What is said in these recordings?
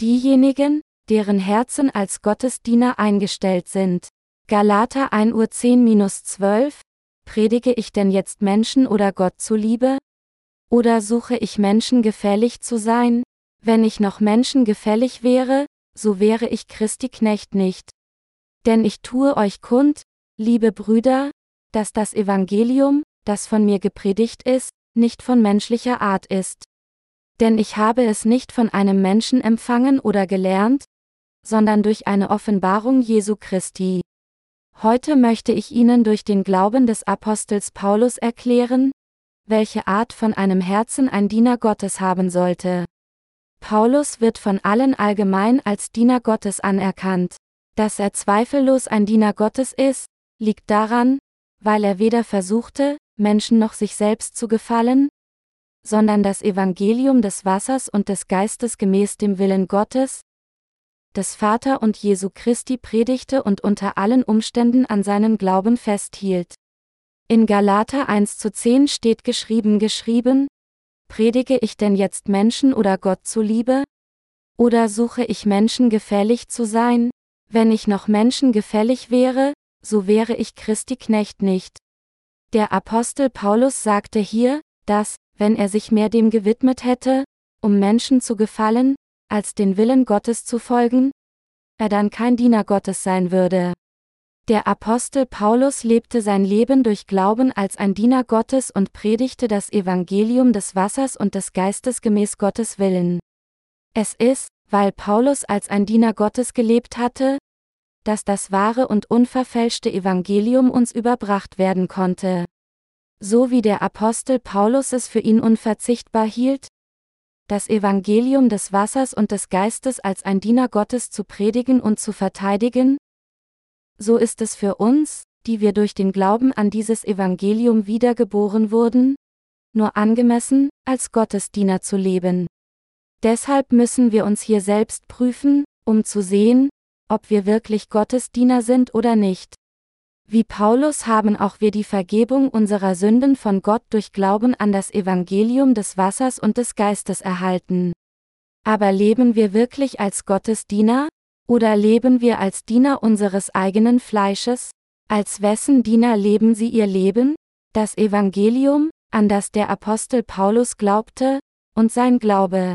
diejenigen, deren Herzen als Gottesdiener eingestellt sind. Galater 1 Uhr 10-12 Predige ich denn jetzt Menschen oder Gott zuliebe? Oder suche ich Menschen gefällig zu sein? Wenn ich noch Menschen gefällig wäre, so wäre ich Christi Knecht nicht. Denn ich tue euch kund, liebe Brüder, dass das Evangelium, das von mir gepredigt ist, nicht von menschlicher Art ist. Denn ich habe es nicht von einem Menschen empfangen oder gelernt, sondern durch eine Offenbarung Jesu Christi. Heute möchte ich Ihnen durch den Glauben des Apostels Paulus erklären, welche Art von einem Herzen ein Diener Gottes haben sollte. Paulus wird von allen allgemein als Diener Gottes anerkannt. Dass er zweifellos ein Diener Gottes ist, liegt daran, weil er weder versuchte, Menschen noch sich selbst zu gefallen, sondern das Evangelium des Wassers und des Geistes gemäß dem Willen Gottes, des Vater und Jesu Christi predigte und unter allen Umständen an seinem Glauben festhielt. In Galater 1 zu 10 steht geschrieben geschrieben, Predige ich denn jetzt Menschen oder Gott zuliebe? Oder suche ich Menschen gefällig zu sein? Wenn ich noch Menschen gefällig wäre, so wäre ich Christi Knecht nicht. Der Apostel Paulus sagte hier, dass, wenn er sich mehr dem gewidmet hätte, um Menschen zu gefallen, als den Willen Gottes zu folgen, er dann kein Diener Gottes sein würde. Der Apostel Paulus lebte sein Leben durch Glauben als ein Diener Gottes und predigte das Evangelium des Wassers und des Geistes gemäß Gottes Willen. Es ist, weil Paulus als ein Diener Gottes gelebt hatte, dass das wahre und unverfälschte Evangelium uns überbracht werden konnte. So wie der Apostel Paulus es für ihn unverzichtbar hielt, das Evangelium des Wassers und des Geistes als ein Diener Gottes zu predigen und zu verteidigen, so ist es für uns, die wir durch den Glauben an dieses Evangelium wiedergeboren wurden, nur angemessen, als Gottesdiener zu leben. Deshalb müssen wir uns hier selbst prüfen, um zu sehen, ob wir wirklich Gottesdiener sind oder nicht. Wie Paulus haben auch wir die Vergebung unserer Sünden von Gott durch Glauben an das Evangelium des Wassers und des Geistes erhalten. Aber leben wir wirklich als Gottesdiener? Oder leben wir als Diener unseres eigenen Fleisches? Als wessen Diener leben sie ihr Leben? Das Evangelium, an das der Apostel Paulus glaubte, und sein Glaube.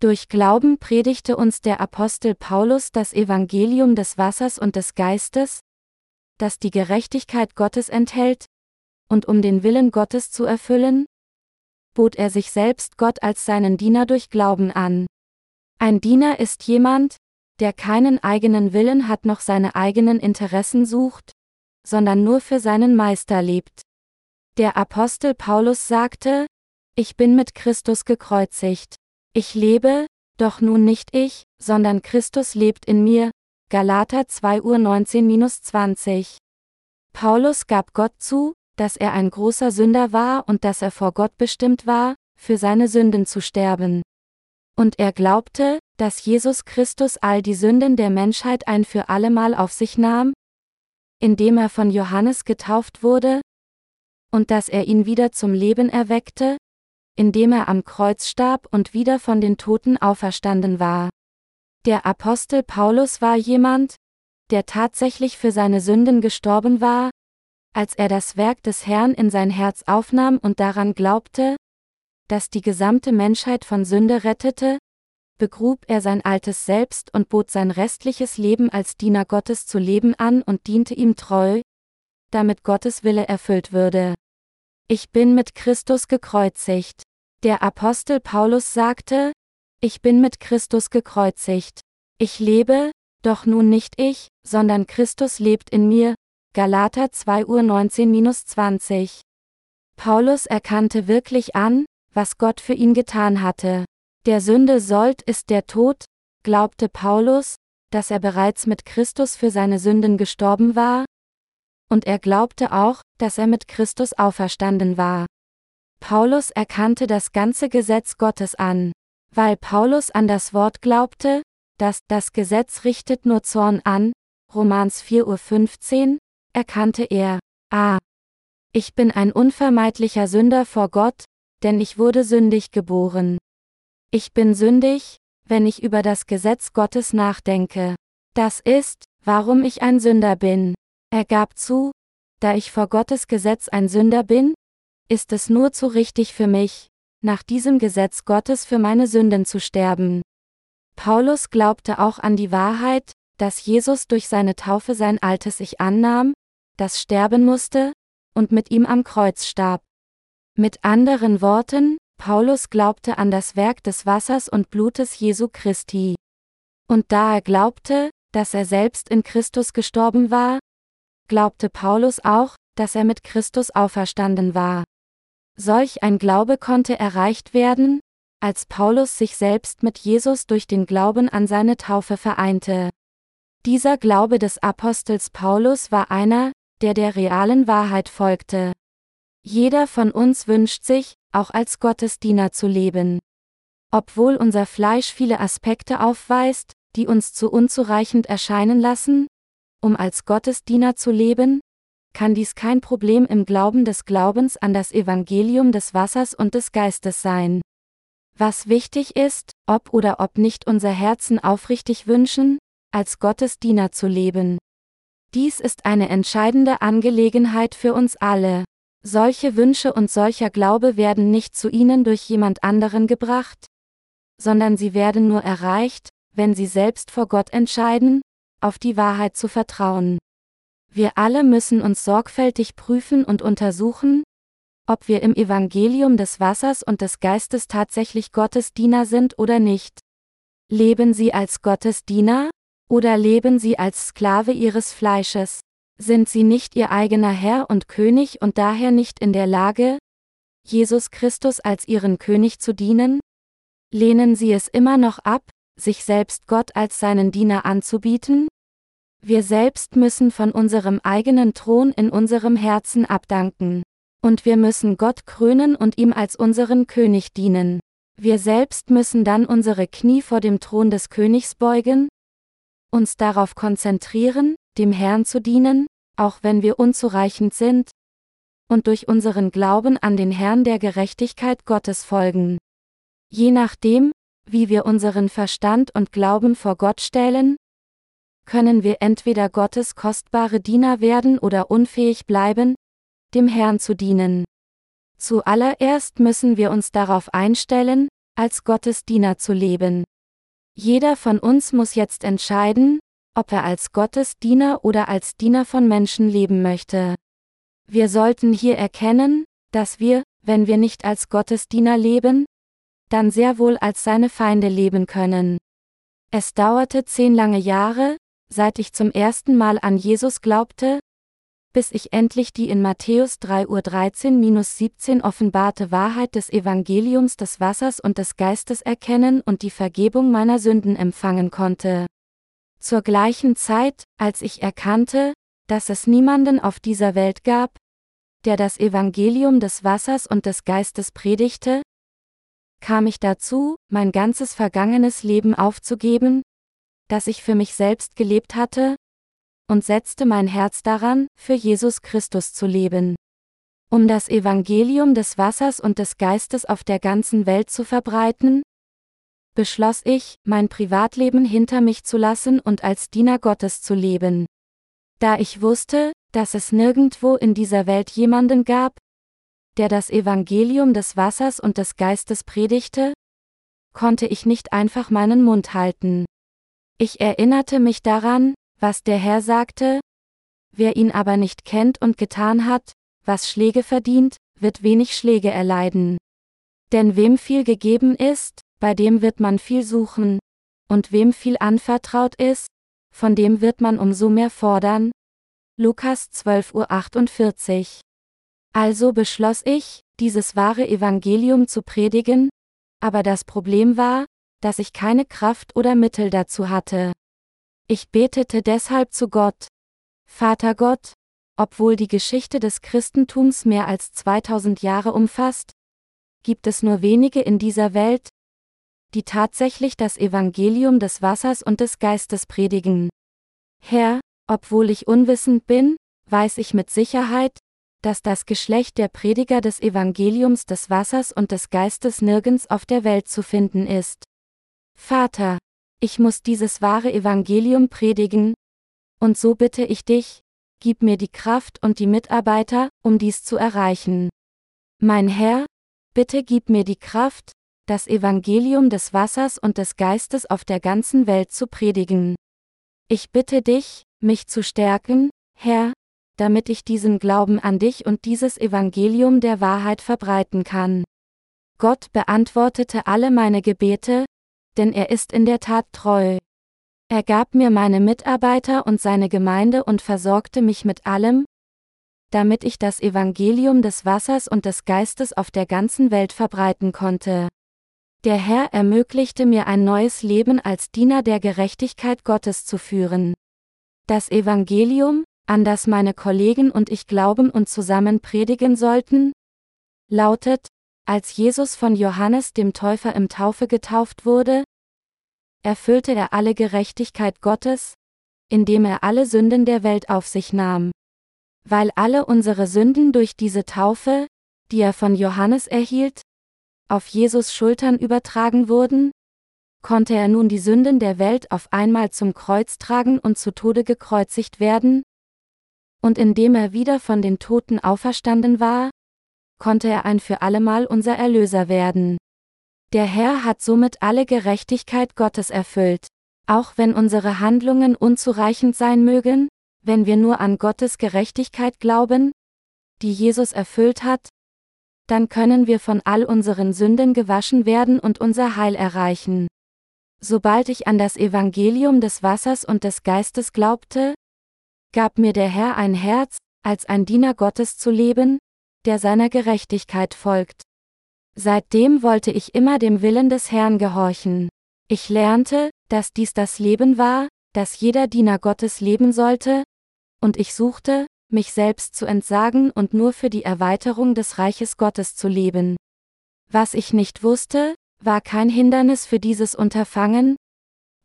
Durch Glauben predigte uns der Apostel Paulus das Evangelium des Wassers und des Geistes, das die Gerechtigkeit Gottes enthält, und um den Willen Gottes zu erfüllen, bot er sich selbst Gott als seinen Diener durch Glauben an. Ein Diener ist jemand, der keinen eigenen Willen hat noch seine eigenen Interessen sucht, sondern nur für seinen Meister lebt. Der Apostel Paulus sagte, Ich bin mit Christus gekreuzigt. Ich lebe, doch nun nicht ich, sondern Christus lebt in mir. Galater 2 Uhr 19-20. Paulus gab Gott zu, dass er ein großer Sünder war und dass er vor Gott bestimmt war, für seine Sünden zu sterben. Und er glaubte, dass Jesus Christus all die Sünden der Menschheit ein für allemal auf sich nahm, indem er von Johannes getauft wurde, und dass er ihn wieder zum Leben erweckte, indem er am Kreuz starb und wieder von den Toten auferstanden war. Der Apostel Paulus war jemand, der tatsächlich für seine Sünden gestorben war, als er das Werk des Herrn in sein Herz aufnahm und daran glaubte, dass die gesamte Menschheit von Sünde rettete, begrub er sein altes Selbst und bot sein restliches Leben als Diener Gottes zu leben an und diente ihm treu, damit Gottes Wille erfüllt würde. Ich bin mit Christus gekreuzigt. Der Apostel Paulus sagte, ich bin mit Christus gekreuzigt. Ich lebe, doch nun nicht ich, sondern Christus lebt in mir. Galater 2 Uhr 19-20. Paulus erkannte wirklich an, was Gott für ihn getan hatte. Der Sünde sollt ist der Tod, glaubte Paulus, dass er bereits mit Christus für seine Sünden gestorben war, und er glaubte auch, dass er mit Christus auferstanden war. Paulus erkannte das ganze Gesetz Gottes an. Weil Paulus an das Wort glaubte, dass das Gesetz richtet nur Zorn an, Romans 4.15 Uhr, erkannte er, ah, ich bin ein unvermeidlicher Sünder vor Gott, denn ich wurde sündig geboren. Ich bin sündig, wenn ich über das Gesetz Gottes nachdenke. Das ist, warum ich ein Sünder bin. Er gab zu, da ich vor Gottes Gesetz ein Sünder bin, ist es nur zu richtig für mich, nach diesem Gesetz Gottes für meine Sünden zu sterben. Paulus glaubte auch an die Wahrheit, dass Jesus durch seine Taufe sein altes Ich annahm, das sterben musste, und mit ihm am Kreuz starb. Mit anderen Worten, Paulus glaubte an das Werk des Wassers und Blutes Jesu Christi. Und da er glaubte, dass er selbst in Christus gestorben war, glaubte Paulus auch, dass er mit Christus auferstanden war. Solch ein Glaube konnte erreicht werden, als Paulus sich selbst mit Jesus durch den Glauben an seine Taufe vereinte. Dieser Glaube des Apostels Paulus war einer, der der realen Wahrheit folgte. Jeder von uns wünscht sich, auch als Gottesdiener zu leben. Obwohl unser Fleisch viele Aspekte aufweist, die uns zu unzureichend erscheinen lassen, um als Gottesdiener zu leben, kann dies kein Problem im Glauben des Glaubens an das Evangelium des Wassers und des Geistes sein. Was wichtig ist, ob oder ob nicht unser Herzen aufrichtig wünschen, als Gottesdiener zu leben. Dies ist eine entscheidende Angelegenheit für uns alle. Solche Wünsche und solcher Glaube werden nicht zu ihnen durch jemand anderen gebracht, sondern sie werden nur erreicht, wenn sie selbst vor Gott entscheiden, auf die Wahrheit zu vertrauen. Wir alle müssen uns sorgfältig prüfen und untersuchen, ob wir im Evangelium des Wassers und des Geistes tatsächlich Gottes Diener sind oder nicht. Leben Sie als Gottes Diener? Oder leben Sie als Sklave Ihres Fleisches? Sind Sie nicht Ihr eigener Herr und König und daher nicht in der Lage, Jesus Christus als Ihren König zu dienen? Lehnen Sie es immer noch ab, sich selbst Gott als seinen Diener anzubieten? Wir selbst müssen von unserem eigenen Thron in unserem Herzen abdanken. Und wir müssen Gott krönen und ihm als unseren König dienen. Wir selbst müssen dann unsere Knie vor dem Thron des Königs beugen, uns darauf konzentrieren, dem Herrn zu dienen, auch wenn wir unzureichend sind, und durch unseren Glauben an den Herrn der Gerechtigkeit Gottes folgen. Je nachdem, wie wir unseren Verstand und Glauben vor Gott stellen, können wir entweder Gottes kostbare Diener werden oder unfähig bleiben, dem Herrn zu dienen. Zuallererst müssen wir uns darauf einstellen, als Gottes Diener zu leben. Jeder von uns muss jetzt entscheiden, ob er als Gottes Diener oder als Diener von Menschen leben möchte. Wir sollten hier erkennen, dass wir, wenn wir nicht als Gottes Diener leben, dann sehr wohl als seine Feinde leben können. Es dauerte zehn lange Jahre, seit ich zum ersten Mal an Jesus glaubte, bis ich endlich die in Matthäus 3.13-17 offenbarte Wahrheit des Evangeliums des Wassers und des Geistes erkennen und die Vergebung meiner Sünden empfangen konnte. Zur gleichen Zeit, als ich erkannte, dass es niemanden auf dieser Welt gab, der das Evangelium des Wassers und des Geistes predigte, kam ich dazu, mein ganzes vergangenes Leben aufzugeben, das ich für mich selbst gelebt hatte, und setzte mein Herz daran, für Jesus Christus zu leben. Um das Evangelium des Wassers und des Geistes auf der ganzen Welt zu verbreiten, beschloss ich, mein Privatleben hinter mich zu lassen und als Diener Gottes zu leben. Da ich wusste, dass es nirgendwo in dieser Welt jemanden gab, der das Evangelium des Wassers und des Geistes predigte, konnte ich nicht einfach meinen Mund halten. Ich erinnerte mich daran, was der Herr sagte, wer ihn aber nicht kennt und getan hat, was Schläge verdient, wird wenig Schläge erleiden. Denn wem viel gegeben ist, bei dem wird man viel suchen, und wem viel anvertraut ist, von dem wird man umso mehr fordern. Lukas 12.48 Uhr. Also beschloss ich, dieses wahre Evangelium zu predigen, aber das Problem war, dass ich keine Kraft oder Mittel dazu hatte. Ich betete deshalb zu Gott. Vater Gott, obwohl die Geschichte des Christentums mehr als 2000 Jahre umfasst, gibt es nur wenige in dieser Welt, die tatsächlich das Evangelium des Wassers und des Geistes predigen. Herr, obwohl ich unwissend bin, weiß ich mit Sicherheit, dass das Geschlecht der Prediger des Evangeliums des Wassers und des Geistes nirgends auf der Welt zu finden ist. Vater, ich muss dieses wahre Evangelium predigen, und so bitte ich dich, gib mir die Kraft und die Mitarbeiter, um dies zu erreichen. Mein Herr, bitte gib mir die Kraft, das Evangelium des Wassers und des Geistes auf der ganzen Welt zu predigen. Ich bitte dich, mich zu stärken, Herr, damit ich diesen Glauben an dich und dieses Evangelium der Wahrheit verbreiten kann. Gott beantwortete alle meine Gebete, denn er ist in der Tat treu. Er gab mir meine Mitarbeiter und seine Gemeinde und versorgte mich mit allem, damit ich das Evangelium des Wassers und des Geistes auf der ganzen Welt verbreiten konnte. Der Herr ermöglichte mir ein neues Leben als Diener der Gerechtigkeit Gottes zu führen. Das Evangelium, an das meine Kollegen und ich glauben und zusammen predigen sollten, lautet, als Jesus von Johannes dem Täufer im Taufe getauft wurde, erfüllte er alle Gerechtigkeit Gottes, indem er alle Sünden der Welt auf sich nahm. Weil alle unsere Sünden durch diese Taufe, die er von Johannes erhielt, auf Jesus Schultern übertragen wurden, konnte er nun die Sünden der Welt auf einmal zum Kreuz tragen und zu Tode gekreuzigt werden? Und indem er wieder von den Toten auferstanden war, konnte er ein für allemal unser Erlöser werden. Der Herr hat somit alle Gerechtigkeit Gottes erfüllt, auch wenn unsere Handlungen unzureichend sein mögen, wenn wir nur an Gottes Gerechtigkeit glauben, die Jesus erfüllt hat, dann können wir von all unseren Sünden gewaschen werden und unser Heil erreichen. Sobald ich an das Evangelium des Wassers und des Geistes glaubte, gab mir der Herr ein Herz, als ein Diener Gottes zu leben, der seiner Gerechtigkeit folgt. Seitdem wollte ich immer dem Willen des Herrn gehorchen. Ich lernte, dass dies das Leben war, das jeder Diener Gottes leben sollte, und ich suchte, mich selbst zu entsagen und nur für die Erweiterung des Reiches Gottes zu leben. Was ich nicht wusste, war kein Hindernis für dieses Unterfangen,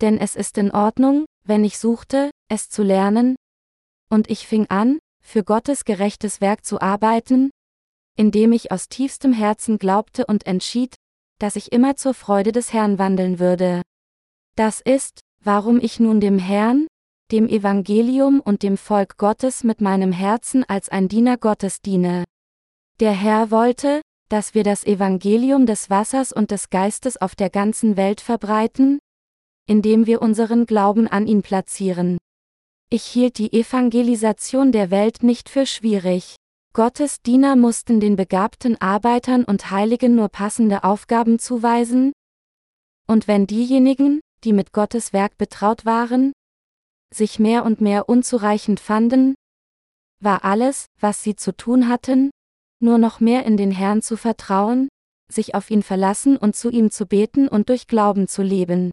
denn es ist in Ordnung, wenn ich suchte, es zu lernen, und ich fing an, für Gottes gerechtes Werk zu arbeiten, indem ich aus tiefstem Herzen glaubte und entschied, dass ich immer zur Freude des Herrn wandeln würde. Das ist, warum ich nun dem Herrn, dem Evangelium und dem Volk Gottes mit meinem Herzen als ein Diener Gottes diene. Der Herr wollte, dass wir das Evangelium des Wassers und des Geistes auf der ganzen Welt verbreiten, indem wir unseren Glauben an ihn platzieren. Ich hielt die Evangelisation der Welt nicht für schwierig. Gottes Diener mussten den begabten Arbeitern und Heiligen nur passende Aufgaben zuweisen? Und wenn diejenigen, die mit Gottes Werk betraut waren, sich mehr und mehr unzureichend fanden, war alles, was sie zu tun hatten, nur noch mehr in den Herrn zu vertrauen, sich auf ihn verlassen und zu ihm zu beten und durch Glauben zu leben.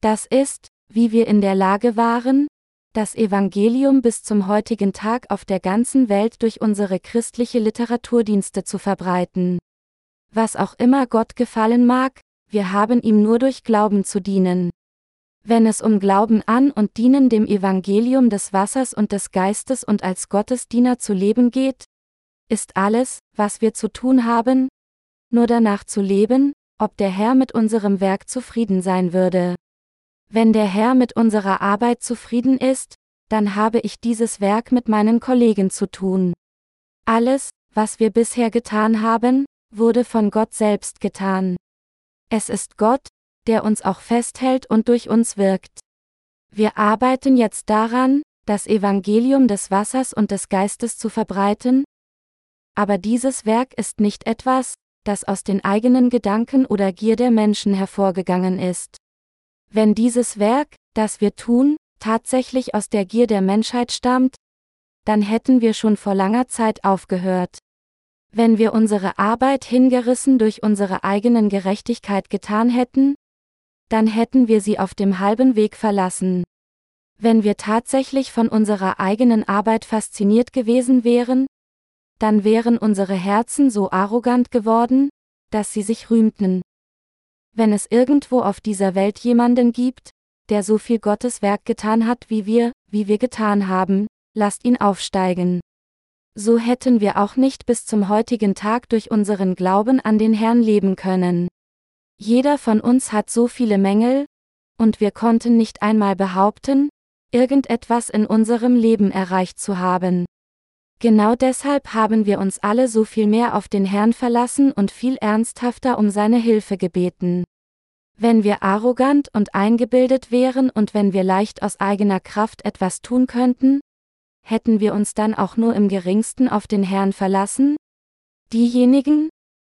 Das ist, wie wir in der Lage waren, das Evangelium bis zum heutigen Tag auf der ganzen Welt durch unsere christliche Literaturdienste zu verbreiten. Was auch immer Gott gefallen mag, wir haben ihm nur durch Glauben zu dienen. Wenn es um Glauben an und Dienen dem Evangelium des Wassers und des Geistes und als Gottesdiener zu leben geht, ist alles, was wir zu tun haben, nur danach zu leben, ob der Herr mit unserem Werk zufrieden sein würde. Wenn der Herr mit unserer Arbeit zufrieden ist, dann habe ich dieses Werk mit meinen Kollegen zu tun. Alles, was wir bisher getan haben, wurde von Gott selbst getan. Es ist Gott, der uns auch festhält und durch uns wirkt. Wir arbeiten jetzt daran, das Evangelium des Wassers und des Geistes zu verbreiten, aber dieses Werk ist nicht etwas, das aus den eigenen Gedanken oder Gier der Menschen hervorgegangen ist. Wenn dieses Werk, das wir tun, tatsächlich aus der Gier der Menschheit stammt, dann hätten wir schon vor langer Zeit aufgehört. Wenn wir unsere Arbeit hingerissen durch unsere eigenen Gerechtigkeit getan hätten, dann hätten wir sie auf dem halben Weg verlassen. Wenn wir tatsächlich von unserer eigenen Arbeit fasziniert gewesen wären, dann wären unsere Herzen so arrogant geworden, dass sie sich rühmten. Wenn es irgendwo auf dieser Welt jemanden gibt, der so viel Gottes Werk getan hat wie wir, wie wir getan haben, lasst ihn aufsteigen. So hätten wir auch nicht bis zum heutigen Tag durch unseren Glauben an den Herrn leben können. Jeder von uns hat so viele Mängel, und wir konnten nicht einmal behaupten, irgendetwas in unserem Leben erreicht zu haben. Genau deshalb haben wir uns alle so viel mehr auf den Herrn verlassen und viel ernsthafter um seine Hilfe gebeten. Wenn wir arrogant und eingebildet wären und wenn wir leicht aus eigener Kraft etwas tun könnten, hätten wir uns dann auch nur im geringsten auf den Herrn verlassen? Diejenigen,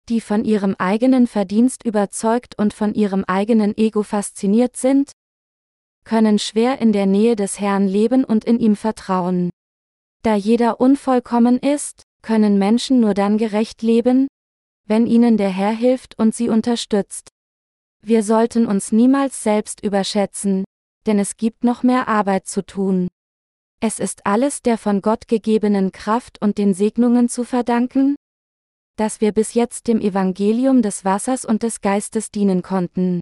die von ihrem eigenen Verdienst überzeugt und von ihrem eigenen Ego fasziniert sind, können schwer in der Nähe des Herrn leben und in ihm vertrauen. Da jeder unvollkommen ist, können Menschen nur dann gerecht leben, wenn ihnen der Herr hilft und sie unterstützt. Wir sollten uns niemals selbst überschätzen, denn es gibt noch mehr Arbeit zu tun. Es ist alles der von Gott gegebenen Kraft und den Segnungen zu verdanken, dass wir bis jetzt dem Evangelium des Wassers und des Geistes dienen konnten.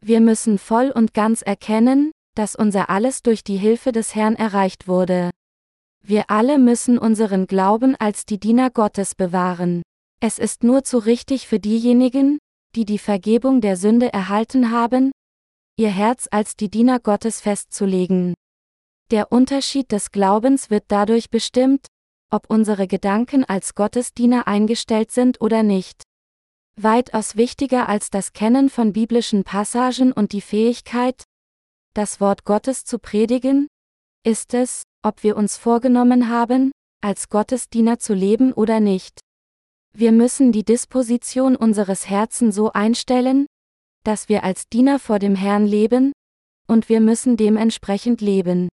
Wir müssen voll und ganz erkennen, dass unser alles durch die Hilfe des Herrn erreicht wurde. Wir alle müssen unseren Glauben als die Diener Gottes bewahren. Es ist nur zu richtig für diejenigen, die die Vergebung der Sünde erhalten haben, ihr Herz als die Diener Gottes festzulegen. Der Unterschied des Glaubens wird dadurch bestimmt, ob unsere Gedanken als Gottesdiener eingestellt sind oder nicht. Weitaus wichtiger als das Kennen von biblischen Passagen und die Fähigkeit, das Wort Gottes zu predigen, ist es, ob wir uns vorgenommen haben, als Gottesdiener zu leben oder nicht. Wir müssen die Disposition unseres Herzens so einstellen, dass wir als Diener vor dem Herrn leben, und wir müssen dementsprechend leben.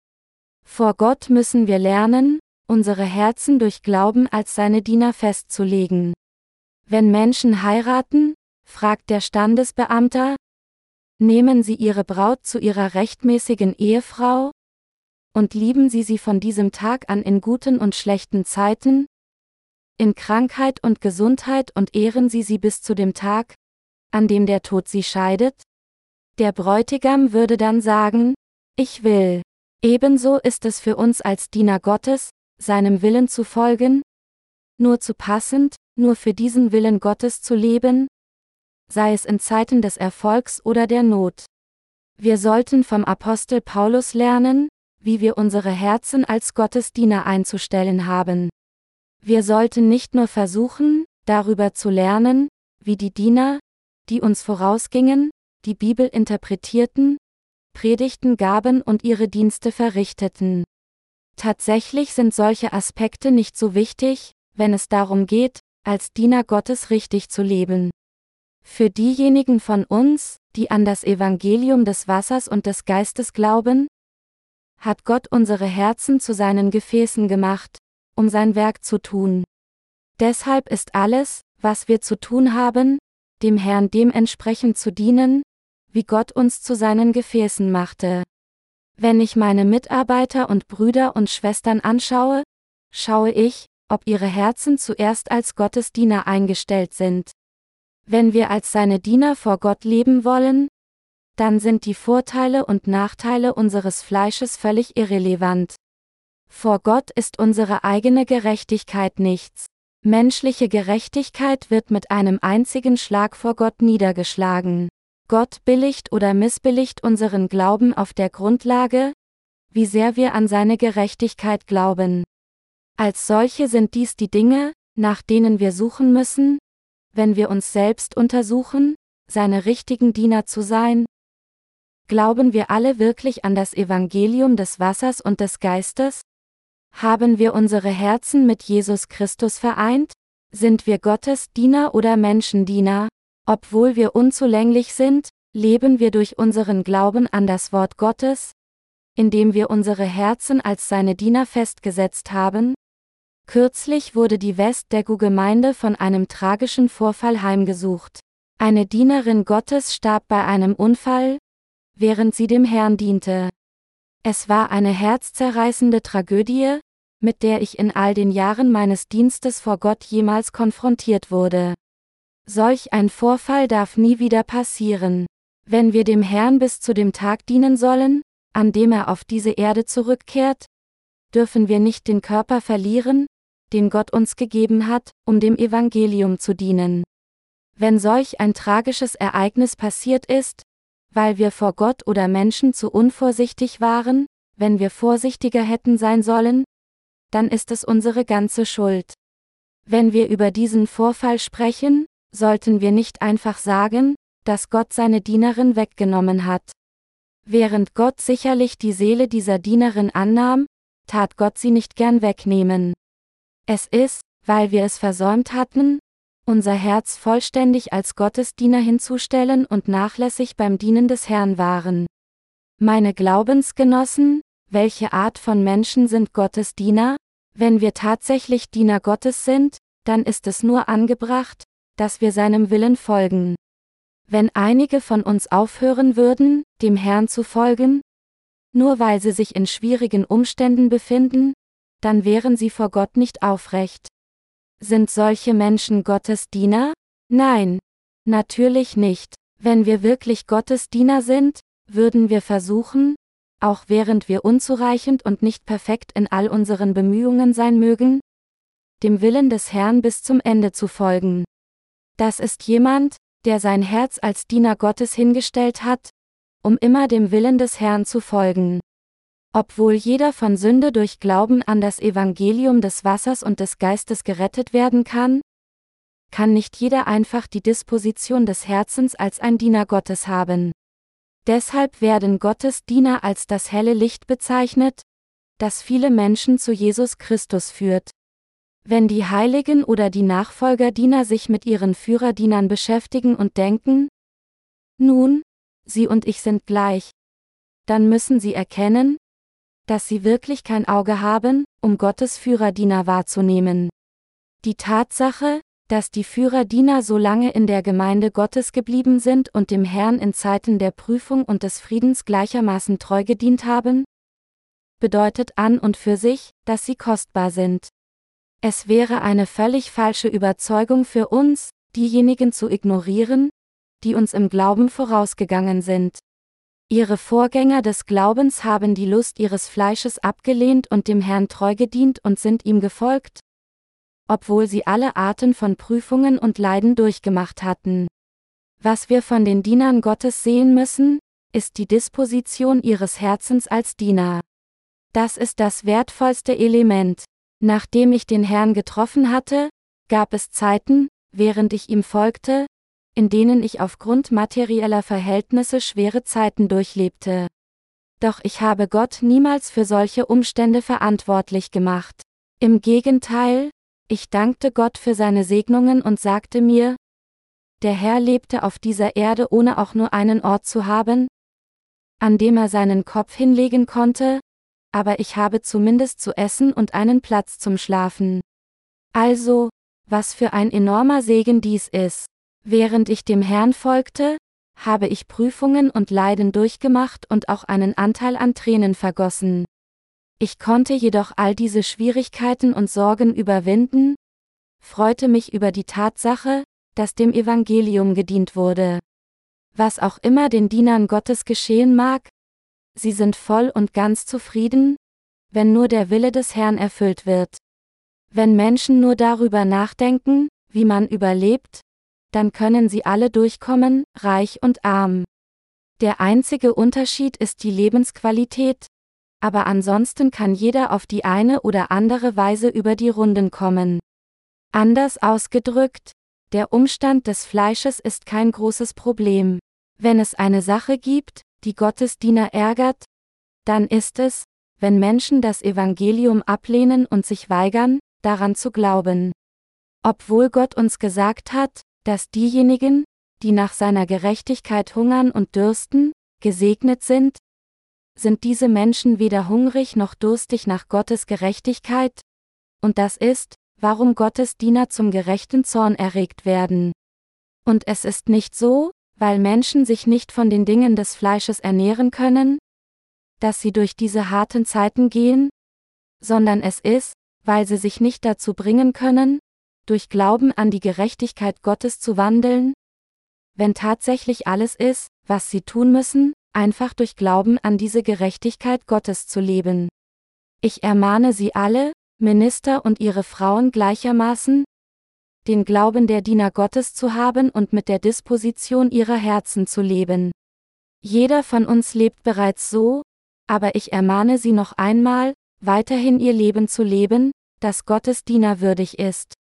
Vor Gott müssen wir lernen, unsere Herzen durch Glauben als seine Diener festzulegen. Wenn Menschen heiraten, fragt der Standesbeamter, nehmen sie ihre Braut zu ihrer rechtmäßigen Ehefrau? Und lieben sie sie von diesem Tag an in guten und schlechten Zeiten? In Krankheit und Gesundheit und ehren sie sie bis zu dem Tag, an dem der Tod sie scheidet? Der Bräutigam würde dann sagen, ich will. Ebenso ist es für uns als Diener Gottes, seinem Willen zu folgen, nur zu passend, nur für diesen Willen Gottes zu leben, sei es in Zeiten des Erfolgs oder der Not. Wir sollten vom Apostel Paulus lernen, wie wir unsere Herzen als Gottesdiener einzustellen haben. Wir sollten nicht nur versuchen, darüber zu lernen, wie die Diener, die uns vorausgingen, die Bibel interpretierten, Predigten gaben und ihre Dienste verrichteten. Tatsächlich sind solche Aspekte nicht so wichtig, wenn es darum geht, als Diener Gottes richtig zu leben. Für diejenigen von uns, die an das Evangelium des Wassers und des Geistes glauben, hat Gott unsere Herzen zu seinen Gefäßen gemacht, um sein Werk zu tun. Deshalb ist alles, was wir zu tun haben, dem Herrn dementsprechend zu dienen, wie Gott uns zu seinen Gefäßen machte. Wenn ich meine Mitarbeiter und Brüder und Schwestern anschaue, schaue ich, ob ihre Herzen zuerst als Gottesdiener eingestellt sind. Wenn wir als seine Diener vor Gott leben wollen, dann sind die Vorteile und Nachteile unseres Fleisches völlig irrelevant. Vor Gott ist unsere eigene Gerechtigkeit nichts. Menschliche Gerechtigkeit wird mit einem einzigen Schlag vor Gott niedergeschlagen. Gott billigt oder missbilligt unseren Glauben auf der Grundlage, wie sehr wir an seine Gerechtigkeit glauben. Als solche sind dies die Dinge, nach denen wir suchen müssen, wenn wir uns selbst untersuchen, seine richtigen Diener zu sein? Glauben wir alle wirklich an das Evangelium des Wassers und des Geistes? Haben wir unsere Herzen mit Jesus Christus vereint? Sind wir Gottes Diener oder Menschendiener? Obwohl wir unzulänglich sind, leben wir durch unseren Glauben an das Wort Gottes, indem wir unsere Herzen als seine Diener festgesetzt haben? Kürzlich wurde die Westdegu-Gemeinde von einem tragischen Vorfall heimgesucht. Eine Dienerin Gottes starb bei einem Unfall, während sie dem Herrn diente. Es war eine herzzerreißende Tragödie, mit der ich in all den Jahren meines Dienstes vor Gott jemals konfrontiert wurde. Solch ein Vorfall darf nie wieder passieren. Wenn wir dem Herrn bis zu dem Tag dienen sollen, an dem er auf diese Erde zurückkehrt, dürfen wir nicht den Körper verlieren, den Gott uns gegeben hat, um dem Evangelium zu dienen. Wenn solch ein tragisches Ereignis passiert ist, weil wir vor Gott oder Menschen zu unvorsichtig waren, wenn wir vorsichtiger hätten sein sollen, dann ist es unsere ganze Schuld. Wenn wir über diesen Vorfall sprechen, sollten wir nicht einfach sagen, dass Gott seine Dienerin weggenommen hat. Während Gott sicherlich die Seele dieser Dienerin annahm, tat Gott sie nicht gern wegnehmen. Es ist, weil wir es versäumt hatten, unser Herz vollständig als Gottesdiener hinzustellen und nachlässig beim Dienen des Herrn waren. Meine Glaubensgenossen, welche Art von Menschen sind Gottes Diener? Wenn wir tatsächlich Diener Gottes sind, dann ist es nur angebracht, dass wir seinem Willen folgen. Wenn einige von uns aufhören würden, dem Herrn zu folgen, nur weil sie sich in schwierigen Umständen befinden, dann wären sie vor Gott nicht aufrecht. Sind solche Menschen Gottes Diener? Nein. Natürlich nicht. Wenn wir wirklich Gottes Diener sind, würden wir versuchen, auch während wir unzureichend und nicht perfekt in all unseren Bemühungen sein mögen, dem Willen des Herrn bis zum Ende zu folgen. Das ist jemand, der sein Herz als Diener Gottes hingestellt hat, um immer dem Willen des Herrn zu folgen. Obwohl jeder von Sünde durch Glauben an das Evangelium des Wassers und des Geistes gerettet werden kann, kann nicht jeder einfach die Disposition des Herzens als ein Diener Gottes haben. Deshalb werden Gottes Diener als das helle Licht bezeichnet, das viele Menschen zu Jesus Christus führt. Wenn die Heiligen oder die Nachfolgerdiener sich mit ihren Führerdienern beschäftigen und denken, nun, sie und ich sind gleich, dann müssen sie erkennen, dass sie wirklich kein Auge haben, um Gottes Führerdiener wahrzunehmen. Die Tatsache, dass die Führerdiener so lange in der Gemeinde Gottes geblieben sind und dem Herrn in Zeiten der Prüfung und des Friedens gleichermaßen treu gedient haben, bedeutet an und für sich, dass sie kostbar sind. Es wäre eine völlig falsche Überzeugung für uns, diejenigen zu ignorieren, die uns im Glauben vorausgegangen sind. Ihre Vorgänger des Glaubens haben die Lust ihres Fleisches abgelehnt und dem Herrn treu gedient und sind ihm gefolgt, obwohl sie alle Arten von Prüfungen und Leiden durchgemacht hatten. Was wir von den Dienern Gottes sehen müssen, ist die Disposition ihres Herzens als Diener. Das ist das wertvollste Element. Nachdem ich den Herrn getroffen hatte, gab es Zeiten, während ich ihm folgte, in denen ich aufgrund materieller Verhältnisse schwere Zeiten durchlebte. Doch ich habe Gott niemals für solche Umstände verantwortlich gemacht. Im Gegenteil, ich dankte Gott für seine Segnungen und sagte mir, der Herr lebte auf dieser Erde ohne auch nur einen Ort zu haben, an dem er seinen Kopf hinlegen konnte, aber ich habe zumindest zu essen und einen Platz zum Schlafen. Also, was für ein enormer Segen dies ist. Während ich dem Herrn folgte, habe ich Prüfungen und Leiden durchgemacht und auch einen Anteil an Tränen vergossen. Ich konnte jedoch all diese Schwierigkeiten und Sorgen überwinden, freute mich über die Tatsache, dass dem Evangelium gedient wurde. Was auch immer den Dienern Gottes geschehen mag, sie sind voll und ganz zufrieden, wenn nur der Wille des Herrn erfüllt wird. Wenn Menschen nur darüber nachdenken, wie man überlebt, dann können sie alle durchkommen, reich und arm. Der einzige Unterschied ist die Lebensqualität, aber ansonsten kann jeder auf die eine oder andere Weise über die Runden kommen. Anders ausgedrückt, der Umstand des Fleisches ist kein großes Problem. Wenn es eine Sache gibt, die Gottes Diener ärgert, dann ist es, wenn Menschen das Evangelium ablehnen und sich weigern, daran zu glauben. Obwohl Gott uns gesagt hat, dass diejenigen, die nach seiner Gerechtigkeit hungern und dürsten, gesegnet sind? Sind diese Menschen weder hungrig noch durstig nach Gottes Gerechtigkeit? Und das ist, warum Gottes Diener zum gerechten Zorn erregt werden. Und es ist nicht so, weil Menschen sich nicht von den Dingen des Fleisches ernähren können, dass sie durch diese harten Zeiten gehen, sondern es ist, weil sie sich nicht dazu bringen können, durch Glauben an die Gerechtigkeit Gottes zu wandeln? Wenn tatsächlich alles ist, was sie tun müssen, einfach durch Glauben an diese Gerechtigkeit Gottes zu leben. Ich ermahne Sie alle, Minister und ihre Frauen gleichermaßen, den Glauben der Diener Gottes zu haben und mit der Disposition ihrer Herzen zu leben. Jeder von uns lebt bereits so, aber ich ermahne Sie noch einmal, weiterhin Ihr Leben zu leben, das Gottes Diener würdig ist.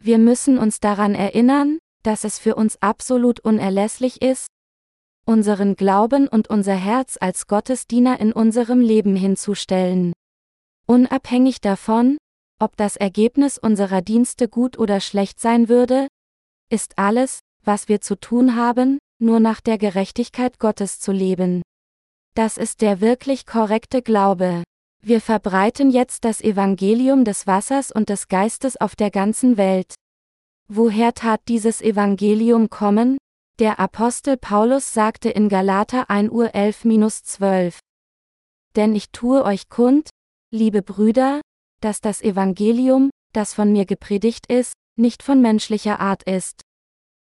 Wir müssen uns daran erinnern, dass es für uns absolut unerlässlich ist, unseren Glauben und unser Herz als Gottesdiener in unserem Leben hinzustellen. Unabhängig davon, ob das Ergebnis unserer Dienste gut oder schlecht sein würde, ist alles, was wir zu tun haben, nur nach der Gerechtigkeit Gottes zu leben. Das ist der wirklich korrekte Glaube. Wir verbreiten jetzt das Evangelium des Wassers und des Geistes auf der ganzen Welt. Woher tat dieses Evangelium kommen? Der Apostel Paulus sagte in Galater 1 Uhr 11-12. Denn ich tue euch kund, liebe Brüder, dass das Evangelium, das von mir gepredigt ist, nicht von menschlicher Art ist.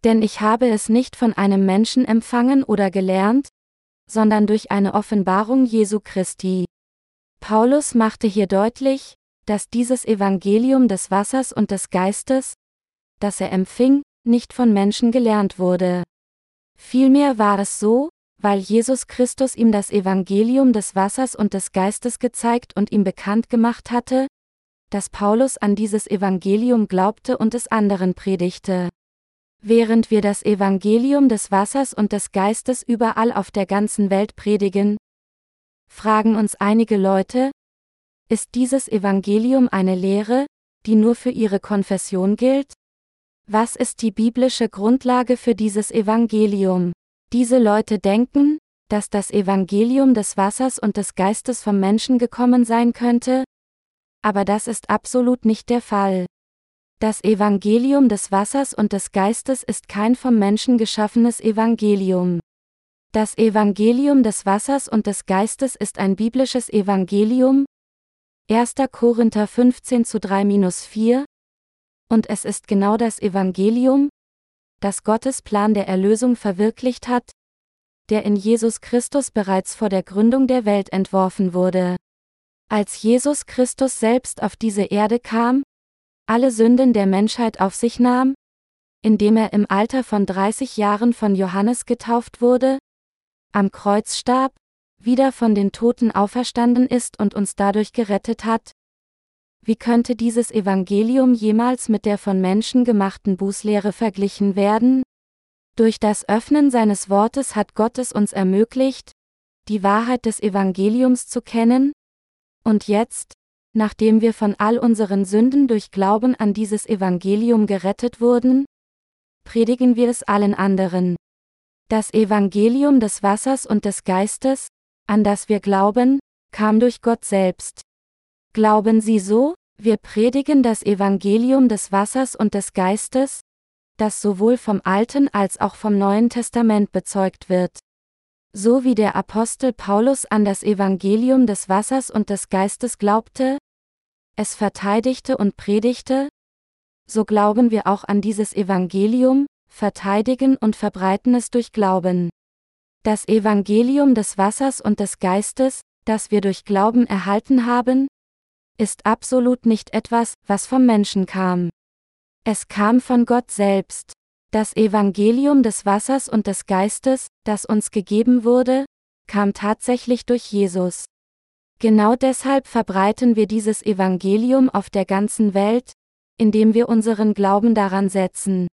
Denn ich habe es nicht von einem Menschen empfangen oder gelernt, sondern durch eine Offenbarung Jesu Christi. Paulus machte hier deutlich, dass dieses Evangelium des Wassers und des Geistes, das er empfing, nicht von Menschen gelernt wurde. Vielmehr war es so, weil Jesus Christus ihm das Evangelium des Wassers und des Geistes gezeigt und ihm bekannt gemacht hatte, dass Paulus an dieses Evangelium glaubte und es anderen predigte. Während wir das Evangelium des Wassers und des Geistes überall auf der ganzen Welt predigen, fragen uns einige Leute, ist dieses Evangelium eine Lehre, die nur für ihre Konfession gilt? Was ist die biblische Grundlage für dieses Evangelium? Diese Leute denken, dass das Evangelium des Wassers und des Geistes vom Menschen gekommen sein könnte, aber das ist absolut nicht der Fall. Das Evangelium des Wassers und des Geistes ist kein vom Menschen geschaffenes Evangelium. Das Evangelium des Wassers und des Geistes ist ein biblisches Evangelium. 1. Korinther 15 zu 3-4. Und es ist genau das Evangelium, das Gottes Plan der Erlösung verwirklicht hat, der in Jesus Christus bereits vor der Gründung der Welt entworfen wurde. Als Jesus Christus selbst auf diese Erde kam, alle Sünden der Menschheit auf sich nahm, indem er im Alter von 30 Jahren von Johannes getauft wurde, am Kreuz starb, wieder von den Toten auferstanden ist und uns dadurch gerettet hat? Wie könnte dieses Evangelium jemals mit der von Menschen gemachten Bußlehre verglichen werden? Durch das Öffnen seines Wortes hat Gott es uns ermöglicht, die Wahrheit des Evangeliums zu kennen? Und jetzt, nachdem wir von all unseren Sünden durch Glauben an dieses Evangelium gerettet wurden? Predigen wir es allen anderen. Das Evangelium des Wassers und des Geistes, an das wir glauben, kam durch Gott selbst. Glauben Sie so? Wir predigen das Evangelium des Wassers und des Geistes, das sowohl vom Alten als auch vom Neuen Testament bezeugt wird. So wie der Apostel Paulus an das Evangelium des Wassers und des Geistes glaubte, es verteidigte und predigte, so glauben wir auch an dieses Evangelium, verteidigen und verbreiten es durch Glauben. Das Evangelium des Wassers und des Geistes, das wir durch Glauben erhalten haben, ist absolut nicht etwas, was vom Menschen kam. Es kam von Gott selbst. Das Evangelium des Wassers und des Geistes, das uns gegeben wurde, kam tatsächlich durch Jesus. Genau deshalb verbreiten wir dieses Evangelium auf der ganzen Welt, indem wir unseren Glauben daran setzen.